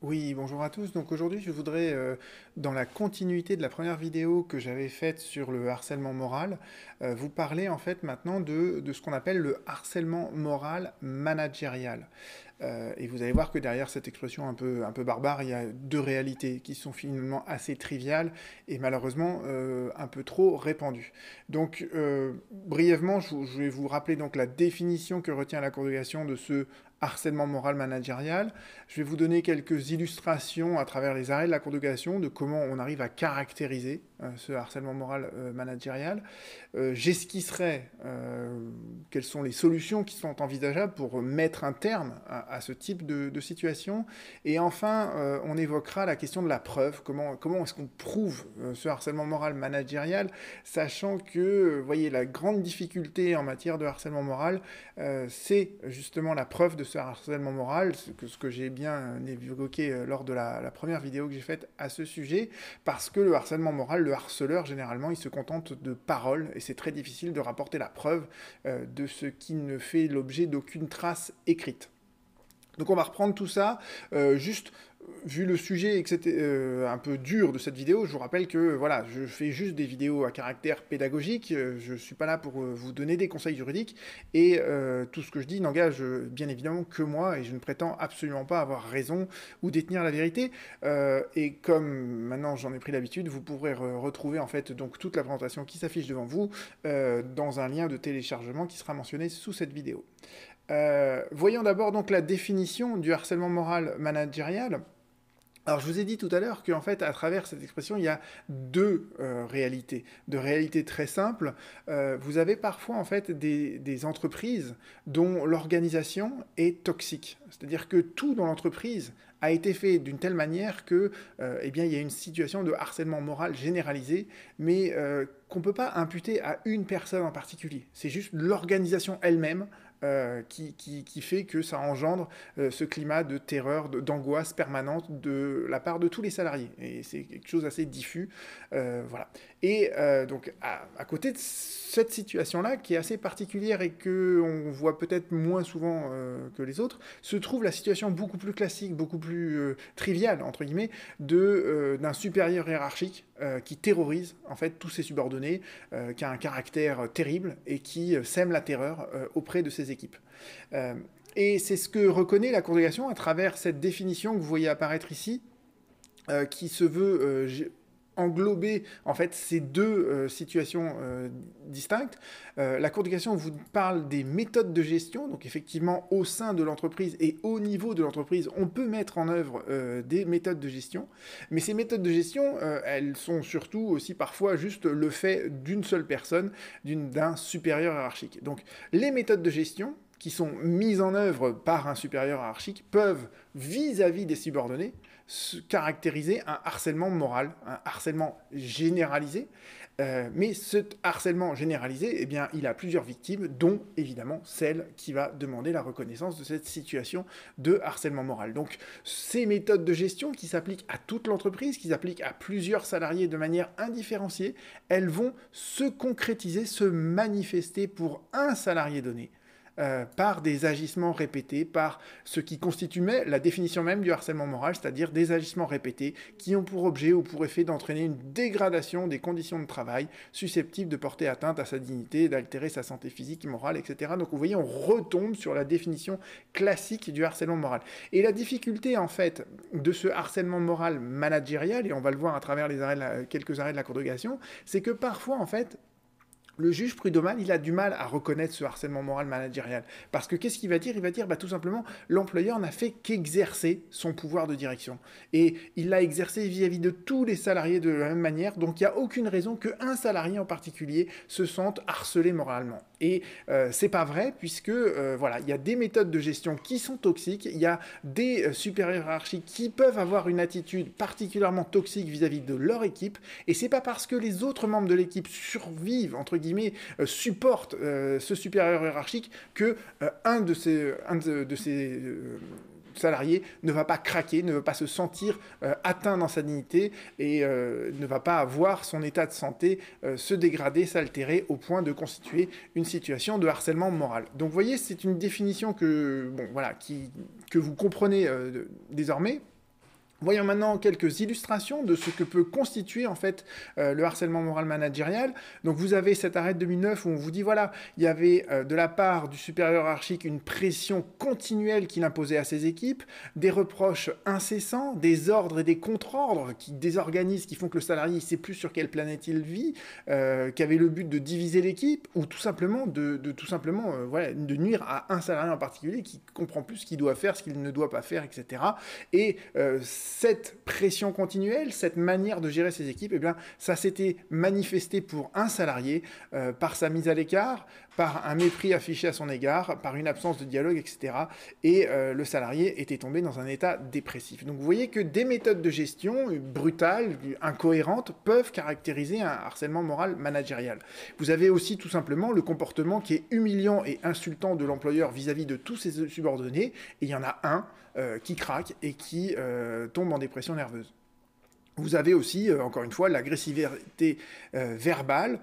Oui, bonjour à tous. Donc aujourd'hui, je voudrais, euh, dans la continuité de la première vidéo que j'avais faite sur le harcèlement moral, euh, vous parler en fait maintenant de, ce qu'on appelle le harcèlement moral managérial. Euh, et vous allez voir que derrière cette expression un peu, barbare, il y a deux réalités qui sont finalement assez triviales et malheureusement un peu trop répandues. Donc brièvement, je, je, vais vous rappeler donc la définition que retient la congrégation de ce harcèlement moral managérial. Je vais vous donner quelques illustrations à travers les arrêts de la Cour de cassation de comment on arrive à caractériser euh, ce harcèlement moral euh, managérial. Euh, j'esquisserai quelles sont les solutions qui sont envisageables pour mettre un terme à, ce type de, situation. Et enfin, on évoquera la question de la preuve. Comment, comment est-ce qu'on prouve ce harcèlement moral managérial, sachant que, voyez, la grande difficulté en matière de harcèlement moral, c'est justement la preuve de ce harcèlement moral, ce que, ce que j'ai bien évoqué euh, lors de la, première vidéo que j'ai faite à ce sujet, parce que le harcèlement moral, le harceleur, généralement, il se contente de paroles, et c'est très difficile de rapporter la preuve euh, de ce qui ne fait l'objet d'aucune trace écrite. Donc on va reprendre tout ça, euh, juste vu le sujet et que c'était euh, un peu dur de cette vidéo, je vous rappelle que voilà, je fais juste des vidéos à caractère pédagogique, euh, je ne suis pas là pour euh, vous donner des conseils juridiques, et tout ce que je dis n'engage bien évidemment que moi, et je ne prétends absolument pas avoir raison ou détenir la vérité, et comme maintenant j'en ai pris l'habitude, vous pourrez retrouver en fait donc toute la présentation qui s'affiche devant vous dans un lien de téléchargement qui sera mentionné sous cette vidéo. Voyons d'abord donc la définition du harcèlement moral managérial. Alors je vous ai dit tout à l'heure qu'en fait, à travers cette expression, il y a deux euh, réalités. De réalités très simples. Euh, vous avez parfois en fait des, entreprises dont l'organisation est toxique. C'est-à-dire que tout dans l'entreprise a été fait d'une telle manière que, euh, eh bien, il y a une situation de harcèlement moral généralisé, mais qu'on ne peut pas imputer à une personne en particulier. C'est juste l'organisation elle-même euh, qui, fait que ça engendre euh, ce climat de terreur, d'angoisse permanente de la part de tous les salariés. Et c'est quelque chose d'assez diffus. Euh, voilà. Et donc, à, à, côté de cette situation-là, qui est assez particulière et que on voit peut-être moins souvent que les autres, se trouve la situation beaucoup plus classique, beaucoup plus triviale, entre guillemets, d'un supérieur hiérarchique qui terrorise en fait tous ses subordonnés, qui a un caractère terrible et qui sème la terreur auprès de ses équipes. Euh, et c'est ce que reconnaît la congrégation à travers cette définition que vous voyez apparaître ici, euh, qui se veut euh, englober en fait ces deux situations distinctes. la Cour vous parle des méthodes de gestion, donc effectivement au sein de l'entreprise et au niveau de l'entreprise, on peut mettre en œuvre des méthodes de gestion, mais ces méthodes de gestion, elles sont surtout aussi parfois juste le fait d'une seule personne, d'un supérieur hiérarchique. Donc les méthodes de gestion, qui sont mises en œuvre par un supérieur hiérarchique peuvent, vis-à-vis des subordonnés, caractériser un harcèlement moral, un harcèlement généralisé. Euh, mais ce harcèlement généralisé, eh bien, il a plusieurs victimes, dont évidemment celle qui va demander la reconnaissance de cette situation de harcèlement moral. Donc, ces méthodes de gestion qui s'appliquent à toute l'entreprise, qui s'appliquent à plusieurs salariés de manière indifférenciée, elles vont se concrétiser, se manifester pour un salarié donné euh, par des agissements répétés, par ce qui constitue la définition même du harcèlement moral, c'est-à-dire des agissements répétés qui ont pour objet ou pour effet d'entraîner une dégradation des conditions de travail susceptibles de porter atteinte à sa dignité, d'altérer sa santé physique, morale, etc. Donc vous voyez, on retombe sur la définition classique du harcèlement moral. Et la difficulté en fait de ce harcèlement moral managérial, et on va le voir à travers les quelques arrêts de la Cour c'est que parfois en fait le juge prud'homal, il a du mal à reconnaître ce harcèlement moral managérial. Parce que qu'est-ce qu'il va dire? Il va dire bah, tout simplement, l'employeur n'a fait qu'exercer son pouvoir de direction. Et il l'a exercé vis-à-vis de tous les salariés de la même manière, donc il n'y a aucune raison qu'un salarié en particulier se sente harcelé moralement. Et euh, c'est pas vrai, puisque euh, voilà, il y a des méthodes de gestion qui sont toxiques, il y a des euh, supérieurs hiérarchiques qui peuvent avoir une attitude particulièrement toxique vis-à-vis de leur équipe, et c'est pas parce que les autres membres de l'équipe survivent, entre guillemets, supportent ce supérieur hiérarchique que un de ces salarié ne va pas craquer, ne va pas se sentir euh, atteint dans sa dignité et euh, ne va pas avoir son état de santé euh, se dégrader, s'altérer au point de constituer une situation de harcèlement moral. Donc vous voyez, c'est une définition que, bon, voilà, que vous comprenez désormais. Voyons maintenant quelques illustrations de ce que peut constituer en fait euh, le harcèlement moral managérial. Donc vous avez cet arrêt de 2009 où on vous dit voilà, il y avait euh, de la part du supérieur hiérarchique une pression continuelle qu'il imposait à ses équipes, des reproches incessants, des ordres et des contre-ordres qui désorganisent, qui font que le salarié ne sait plus sur quelle planète il vit, euh, qui avait le but de diviser l'équipe ou tout simplement de, tout simplement voilà, de nuire à un salarié en particulier qui comprend plus ce qu'il doit faire, ce qu'il ne doit pas faire, etc. Et cette pression continuelle, cette manière de gérer ses équipes, eh bien, ça s'était manifesté pour un salarié euh, par sa mise à l'écart, par un mépris affiché à son égard, par une absence de dialogue, etc. Et euh, le salarié était tombé dans un état dépressif. Donc vous voyez que des méthodes de gestion brutales, incohérentes, peuvent caractériser un harcèlement moral managérial. Vous avez aussi tout simplement le comportement qui est humiliant et insultant de l'employeur vis-à-vis de tous ses subordonnés, et il y en a un euh, qui craque et qui euh, tombe en dépression nerveuse. Vous avez aussi, euh, encore une fois, l'agressivité verbale.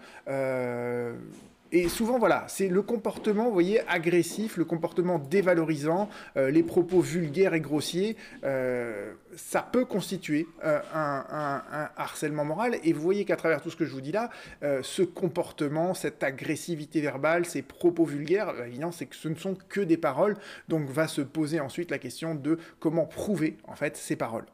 Et souvent, voilà, c'est le comportement, vous voyez, agressif, le comportement dévalorisant, les propos vulgaires et grossiers, ça peut constituer un, harcèlement moral. Et vous voyez qu'à travers tout ce que je vous dis là, ce comportement, cette agressivité verbale, ces propos vulgaires, évidemment, c'est que ce ne sont que des paroles. Donc va se poser ensuite la question de comment prouver, en fait, ces paroles.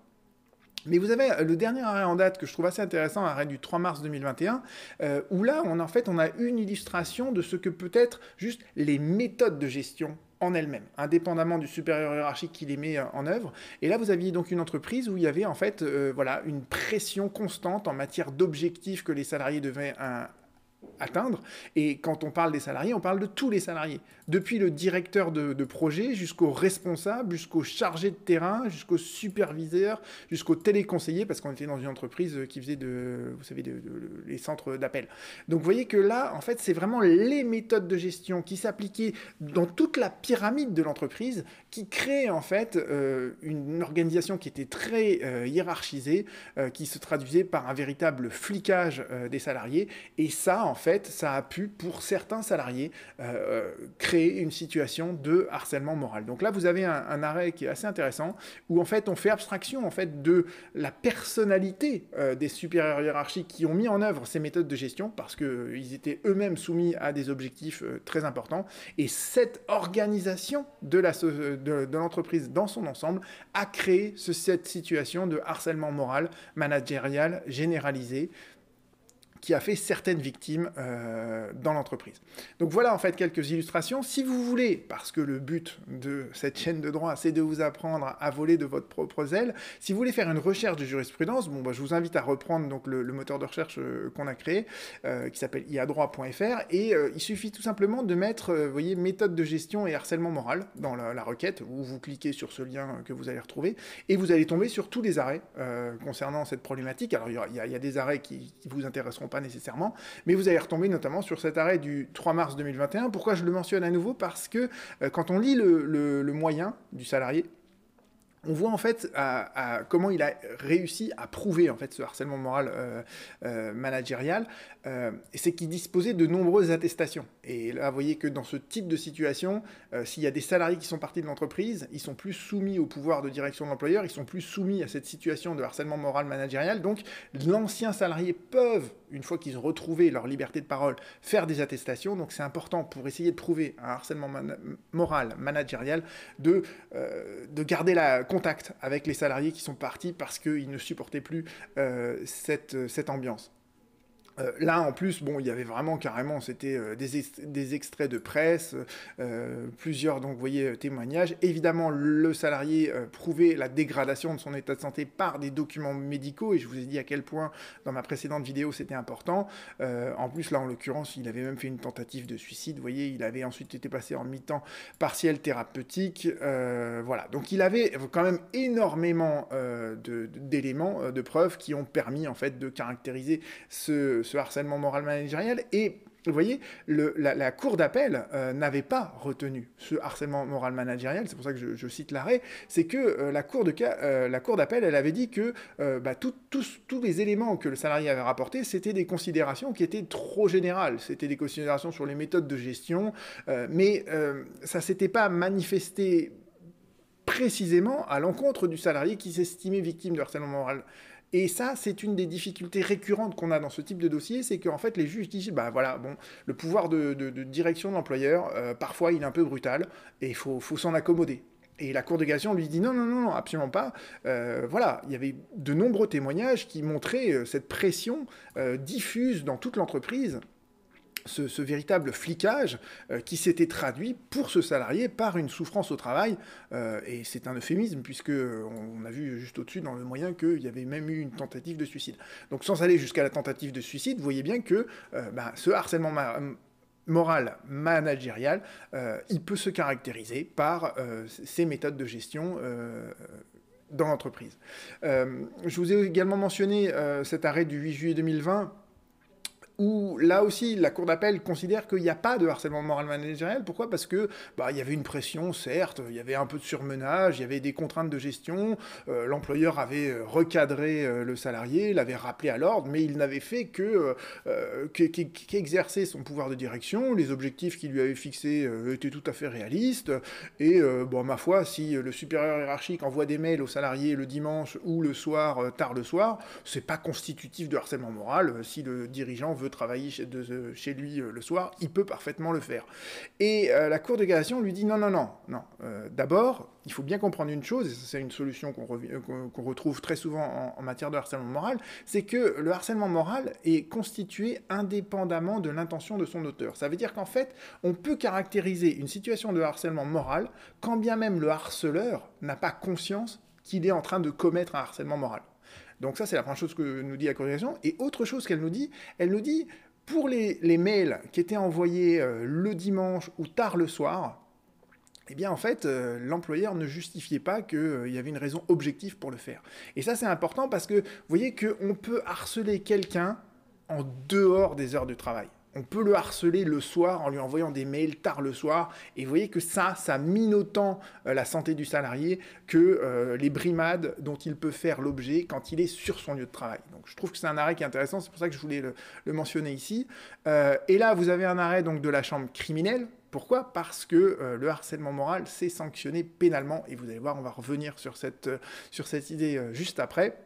Mais vous avez euh, le dernier arrêt en date que je trouve assez intéressant, arrêt du 3 mars 2021, euh, où là, on, en fait, on a une illustration de ce que peut être juste les méthodes de gestion en elles-mêmes, indépendamment du supérieur hiérarchique qui les met euh, en œuvre. Et là, vous aviez donc une entreprise où il y avait en fait, voilà, une pression constante en matière d'objectifs que les salariés devaient atteindre. Et quand on parle des salariés, on parle de tous les salariés, depuis le directeur de, projet jusqu'au responsable, jusqu'au chargé de terrain, jusqu'au superviseur, jusqu'au téléconseiller, parce qu'on était dans une entreprise qui faisait de, vous savez, de, les centres d'appel. Donc vous voyez que là, en fait, c'est vraiment les méthodes de gestion qui s'appliquaient dans toute la pyramide de l'entreprise, qui créent en fait euh, une organisation qui était très euh, hiérarchisée, euh, qui se traduisait par un véritable flicage des salariés. Et ça, en fait, ça a pu, pour certains salariés, euh, euh, créer une situation de harcèlement moral. Donc là, vous avez un, arrêt qui est assez intéressant, où en fait, on fait abstraction en fait de la personnalité euh, des supérieurs hiérarchiques qui ont mis en œuvre ces méthodes de gestion, parce qu'ils étaient eux-mêmes soumis à des objectifs très importants. Et cette organisation de l'entreprise dans son ensemble a créé cette situation de harcèlement moral managérial généralisé qui a fait certaines victimes euh, dans l'entreprise. Donc voilà en fait quelques illustrations. Si vous voulez, parce que le but de cette chaîne de droit, c'est de vous apprendre à voler de votre propre aile, si vous voulez faire une recherche de jurisprudence, bon, bah, je vous invite à reprendre donc, le, moteur de recherche euh, qu'on a créé, euh, qui s'appelle iadroit.fr, et il suffit tout simplement de mettre, voyez, méthode de gestion et harcèlement moral dans la, requête, où vous cliquez sur ce lien que vous allez retrouver, et vous allez tomber sur tous les arrêts concernant cette problématique. Alors il y, a, des arrêts qui vous intéresseront pas nécessairement, mais vous allez retomber notamment sur cet arrêt du 3 mars 2021. Pourquoi je le mentionne à nouveau? Parce que euh, quand on lit le moyen du salarié, on voit en fait comment il a réussi à prouver en fait ce harcèlement moral euh, euh, managérial, c'est qu'il disposait de nombreuses attestations. Et là, vous voyez que dans ce type de situation, s'il y a des salariés qui sont partis de l'entreprise, ils sont plus soumis au pouvoir de direction de l'employeur, ils sont plus soumis à cette situation de harcèlement moral managérial. Donc, l'ancien salarié peuvent, une fois qu'ils ont retrouvé leur liberté de parole, faire des attestations. Donc, c'est important pour essayer de prouver un harcèlement moral managérial de, de garder la contact avec les salariés qui sont partis parce qu'ils ne supportaient plus euh, cette, cette ambiance. Euh, là, en plus, bon, il y avait vraiment carrément, c'était euh, des, extraits de presse, euh, plusieurs, donc, témoignages. Évidemment, le salarié prouvait la dégradation de son état de santé par des documents médicaux, et je vous ai dit à quel point, dans ma précédente vidéo, c'était important. en plus, là, en l'occurrence, il avait même fait une tentative de suicide, voyez, il avait ensuite été passé en mi-temps partiel thérapeutique, voilà. Donc, il avait quand même énormément d'éléments, de, de preuves qui ont permis, en fait, de caractériser ce ce, harcèlement moral managérial. Et vous voyez, la, Cour d'appel euh, n'avait pas retenu ce harcèlement moral managérial, c'est pour ça que je, cite l'arrêt, c'est que euh, la Cour euh, d'appel, elle avait dit que bah, tous les éléments que le salarié avait rapportés, c'était des considérations qui étaient trop générales, c'était des considérations sur les méthodes de gestion, mais ça s'était pas manifesté précisément à l'encontre du salarié qui s'estimait victime de harcèlement moral. Et ça, c'est une des difficultés récurrentes qu'on a dans ce type de dossier, c'est qu'en fait, les juges disent, bah voilà, bon, le pouvoir de, direction de l'employeur, euh, parfois, il est un peu brutal, et il faut, s'en accommoder. Et la Cour de cassation lui dit non, non, non, absolument pas. Euh, voilà, il y avait de nombreux témoignages qui montraient euh, cette pression diffuse dans toute l'entreprise ce, véritable flicage euh, qui s'était traduit pour ce salarié par une souffrance au travail. Euh, et c'est un euphémisme, puisque on, a vu juste au-dessus dans le moyen qu'il y avait même eu une tentative de suicide. Donc sans aller jusqu'à la tentative de suicide, vous voyez bien que euh, bah, ce harcèlement moral managérial, il peut se caractériser par ces méthodes de gestion dans l'entreprise. je vous ai également mentionné cet arrêt du 8 juillet 2020 où là aussi la cour d'appel considère qu'il n'y a pas de harcèlement moral managérial. Pourquoi? Parce que bah, il y avait une pression, certes, il y avait un peu de surmenage, il y avait des contraintes de gestion. Euh, l'employeur avait euh, recadré euh, le salarié, l'avait rappelé à l'ordre, mais il n'avait fait que qu'exercer son pouvoir de direction. Les objectifs qu'il lui avait fixés étaient tout à fait réalistes. Et bon, ma foi, si le supérieur hiérarchique envoie des mails au salarié le dimanche ou le soir, tard le soir, c'est pas constitutif de harcèlement moral. Si le dirigeant veut travailler chez, chez lui euh, le soir, il peut parfaitement le faire. Et euh, la Cour de cassation lui dit non, non, non, non. Euh, d'abord, il faut bien comprendre une chose, et c'est une solution qu'on retrouve très souvent en, matière de harcèlement moral, c'est que le harcèlement moral est constitué indépendamment de l'intention de son auteur. Ça veut dire qu'en fait, on peut caractériser une situation de harcèlement moral quand bien même le harceleur n'a pas conscience qu'il est en train de commettre un harcèlement moral. Donc ça, c'est la première chose que nous dit la corrélation. Et autre chose qu'elle nous dit, elle nous dit, pour les, mails qui étaient envoyés euh, le dimanche ou tard le soir, eh bien en fait, euh, l'employeur ne justifiait pas qu'il y avait une raison objective pour le faire. Et ça, c'est important parce que vous voyez qu'on peut harceler quelqu'un en dehors des heures de travail on peut le harceler le soir en lui envoyant des mails tard le soir. Et vous voyez que ça, ça mine autant euh, la santé du salarié que euh, les brimades dont il peut faire l'objet quand il est sur son lieu de travail. Donc je trouve que c'est un arrêt qui est intéressant, c'est pour ça que je voulais le, mentionner ici. Euh, et là, vous avez un arrêt de la chambre criminelle. Pourquoi? Parce que le harcèlement moral, c'est sanctionné pénalement. Et vous allez voir, on va revenir sur cette idée juste après.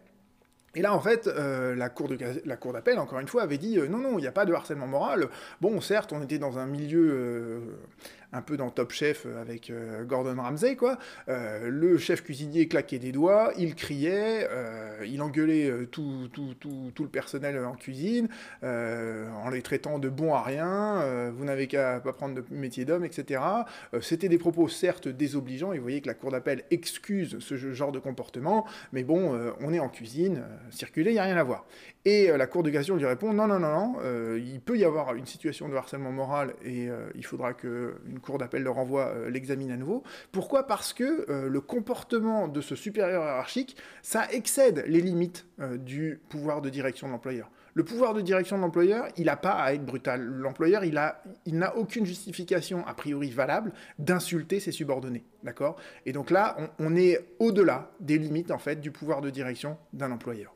Et là, en fait, euh, la cour d'appel, encore une fois, avait dit euh, non, non, il n'y a pas de harcèlement moral. Bon, certes, on était dans un milieu euh, un peu dans Top Chef euh, avec euh, Gordon Ramsay, quoi. Euh, le chef cuisinier claquait des doigts, il criait, il engueulait tout, tout, tout, tout, le personnel en cuisine, en les traitant de bons à rien, vous n'avez qu'à pas prendre de métier d'homme, etc. C'était des propos certes désobligeants, et vous voyez que la cour d'appel excuse ce genre de comportement, mais bon, on est en cuisine, circuler, il n'y a rien à voir. Et la cour de cassation lui répond non, non, non, non, il peut y avoir une situation de harcèlement moral, et il faudra qu'une cour d'appel le renvoi euh, l'examine à nouveau. Pourquoi? Parce que euh, le comportement de ce supérieur hiérarchique, ça excède les limites euh, du pouvoir de direction de l'employeur. Le pouvoir de direction de l'employeur, il n'a pas à être brutal. L'employeur, il n'a aucune justification a priori valable d'insulter ses subordonnés. D'accord? Et donc là, on, on est au-delà des limites, en fait, du pouvoir de direction d'un employeur.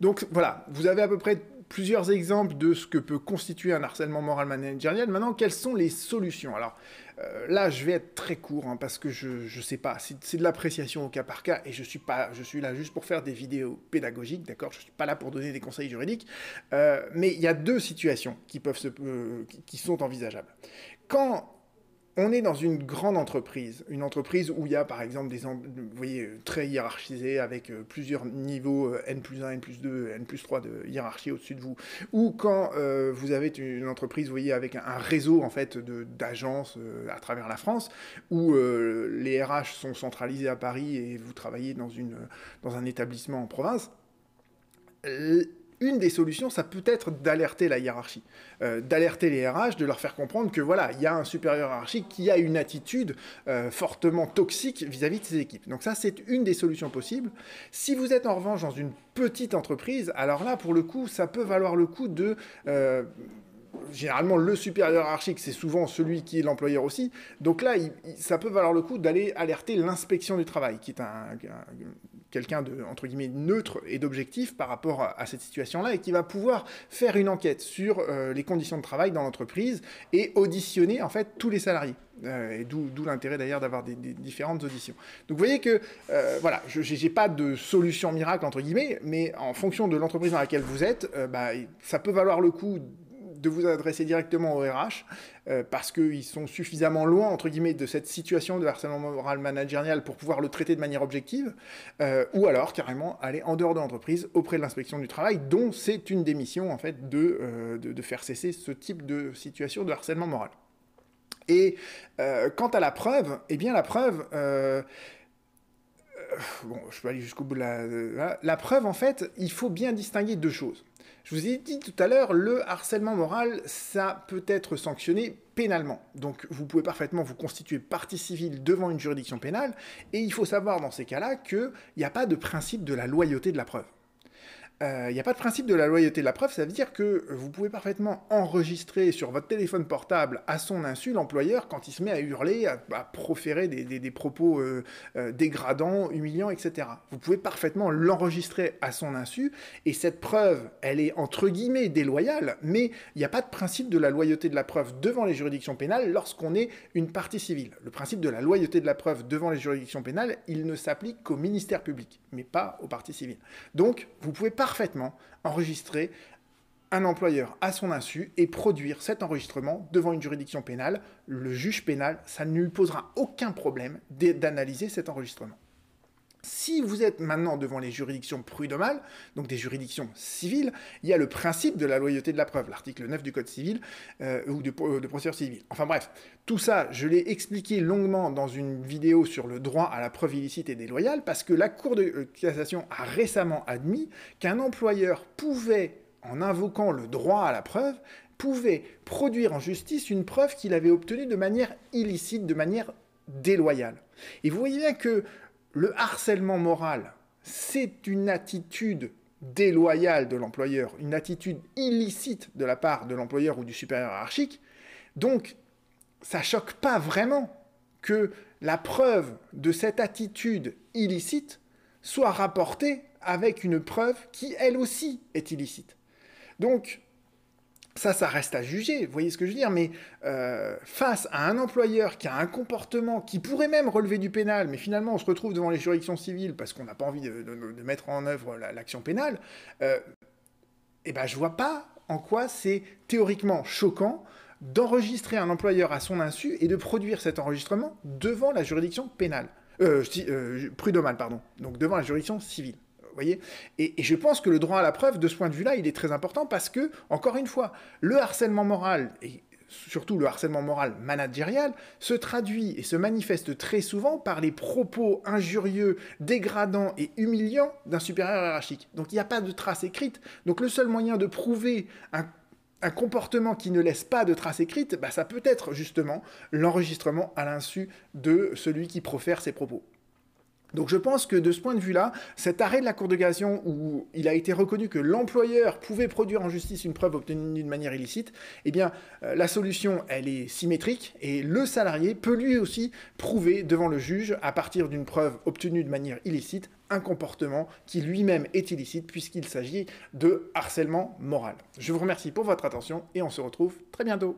Donc voilà, vous avez à peu près plusieurs exemples de ce que peut constituer un harcèlement moral managérial. Maintenant, quelles sont les solutions? Alors euh, là, je vais être très court hein, parce que je ne sais pas. C'est de l'appréciation au cas par cas et je suis pas, je suis là juste pour faire des vidéos pédagogiques, d'accord? Je suis pas là pour donner des conseils juridiques. Euh, mais il y a deux situations qui peuvent se, euh, qui sont envisageables. Quand on est dans une grande entreprise, une entreprise où il y a par exemple des, vous voyez, très hiérarchisé avec euh, plusieurs niveaux euh, N plus 1, N plus 2, N plus 3 de hiérarchie au-dessus de vous, ou quand euh, vous avez une entreprise, vous voyez, avec un, réseau en fait d'agences à travers la France, où les RH sont centralisés à Paris et vous travaillez dans, une, dans un établissement en province, une des solutions, ça peut être d'alerter la hiérarchie, euh, d'alerter les RH, de leur faire comprendre que voilà, il y a un supérieur hiérarchique qui a une attitude euh, fortement toxique vis-à-vis de ses équipes. Donc ça, c'est une des solutions possibles. Si vous êtes en revanche dans une petite entreprise, alors là, pour le coup, ça peut valoir le coup de euh, généralement, le supérieur hiérarchique, c'est souvent celui qui est l'employeur aussi. Donc là, ça peut valoir le coup d'aller alerter l'inspection du travail, qui est un, quelqu'un de, entre guillemets, neutre et d'objectif par rapport à, cette situation-là, et qui va pouvoir faire une enquête sur euh, les conditions de travail dans l'entreprise et auditionner, en fait, tous les salariés. Euh, d'où l'intérêt d'ailleurs d'avoir des, différentes auditions. Donc vous voyez que, euh, voilà, je n'ai pas de solution miracle, entre guillemets, mais en fonction de l'entreprise dans laquelle vous êtes, bah, ça peut valoir le coup de vous adresser directement au RH euh, parce qu'ils sont suffisamment loin, entre guillemets, de cette situation de harcèlement moral managérial pour pouvoir le traiter de manière objective, euh, ou alors carrément aller en dehors de l'entreprise auprès de l'inspection du travail, dont c'est une des missions, en fait, de, euh, de, faire cesser ce type de situation de harcèlement moral. Et quant à la preuve, eh bien la preuve bon, je peux aller jusqu'au bout de la, la, preuve, en fait, il faut bien distinguer deux choses. Je vous ai dit tout à l'heure, le harcèlement moral, ça peut être sanctionné pénalement. Donc vous pouvez parfaitement vous constituer partie civile devant une juridiction pénale, et il faut savoir dans ces cas-là qu'il n'y a pas de principe de la loyauté de la preuve. Il euh, n'y a pas de principe de la loyauté de la preuve, ça veut dire que vous pouvez parfaitement enregistrer sur votre téléphone portable à son insu l'employeur quand il se met à hurler, à, proférer des, propos euh, euh, dégradants, humiliants, etc. Vous pouvez parfaitement l'enregistrer à son insu, et cette preuve, elle est entre guillemets déloyale, mais il n'y a pas de principe de la loyauté de la preuve devant les juridictions pénales lorsqu'on est une partie civile. Le principe de la loyauté de la preuve devant les juridictions pénales, il ne s'applique qu'au ministère public, mais pas aux parties civiles. Donc, vous pouvez pas parfaitement enregistrer un employeur à son insu et produire cet enregistrement devant une juridiction pénale. Le juge pénal, ça ne lui posera aucun problème d'analyser cet enregistrement. Si vous êtes maintenant devant les juridictions prud'homales, donc des juridictions civiles, il y a le principe de la loyauté de la preuve, l'article 9 du Code civil euh, ou de, de procédure civile. Enfin bref, tout ça, je l'ai expliqué longuement dans une vidéo sur le droit à la preuve illicite et déloyale, parce que la Cour de euh, cassation a récemment admis qu'un employeur pouvait, en invoquant le droit à la preuve, pouvait produire en justice une preuve qu'il avait obtenue de manière illicite, de manière déloyale. Et vous voyez bien que le harcèlement moral, c'est une attitude déloyale de l'employeur, une attitude illicite de la part de l'employeur ou du supérieur hiérarchique. Donc, ça choque pas vraiment que la preuve de cette attitude illicite soit rapportée avec une preuve qui, elle aussi, est illicite. Donc, ça, ça reste à juger, vous voyez ce que je veux dire, mais euh, face à un employeur qui a un comportement qui pourrait même relever du pénal, mais finalement on se retrouve devant les juridictions civiles parce qu'on n'a pas envie de, mettre en œuvre l'action pénale, euh, eh ben je vois pas en quoi c'est théoriquement choquant d'enregistrer un employeur à son insu et de produire cet enregistrement devant la juridiction pénale, euh, euh prud'homale, pardon, donc devant la juridiction civile voyez et, je pense que le droit à la preuve, de ce point de vue-là, il est très important parce que, encore une fois, le harcèlement moral, et surtout le harcèlement moral managérial, se traduit et se manifeste très souvent par les propos injurieux, dégradants et humiliants d'un supérieur hiérarchique. Donc il n'y a pas de trace écrite. Donc le seul moyen de prouver un comportement qui ne laisse pas de trace écrite, bah, ça peut être justement l'enregistrement à l'insu de celui qui profère ses propos. Donc je pense que de ce point de vue-là, cet arrêt de la Cour de cassation où il a été reconnu que l'employeur pouvait produire en justice une preuve obtenue d'une manière illicite, eh bien euh, la solution, elle est symétrique et le salarié peut lui aussi prouver devant le juge, à partir d'une preuve obtenue de manière illicite, un comportement qui lui-même est illicite puisqu'il s'agit de harcèlement moral. Je vous remercie pour votre attention et on se retrouve très bientôt.